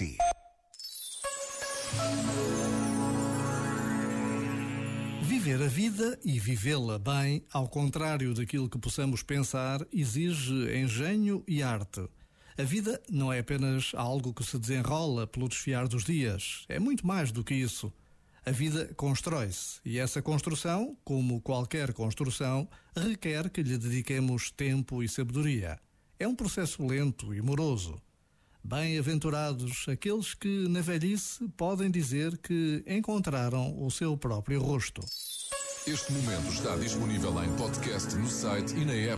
si. Viver a vida e vivê-la bem, ao contrário daquilo que possamos pensar, exige engenho e arte. A vida não é apenas algo que se desenrola pelo desfiar dos dias, é muito mais do que isso. A vida constrói-se e essa construção, como qualquer construção, requer que lhe dediquemos tempo e sabedoria. É um processo lento e moroso. Bem-aventurados aqueles que, na velhice, podem dizer que encontraram o seu próprio rosto. Este momento está disponível em podcast no site e na app.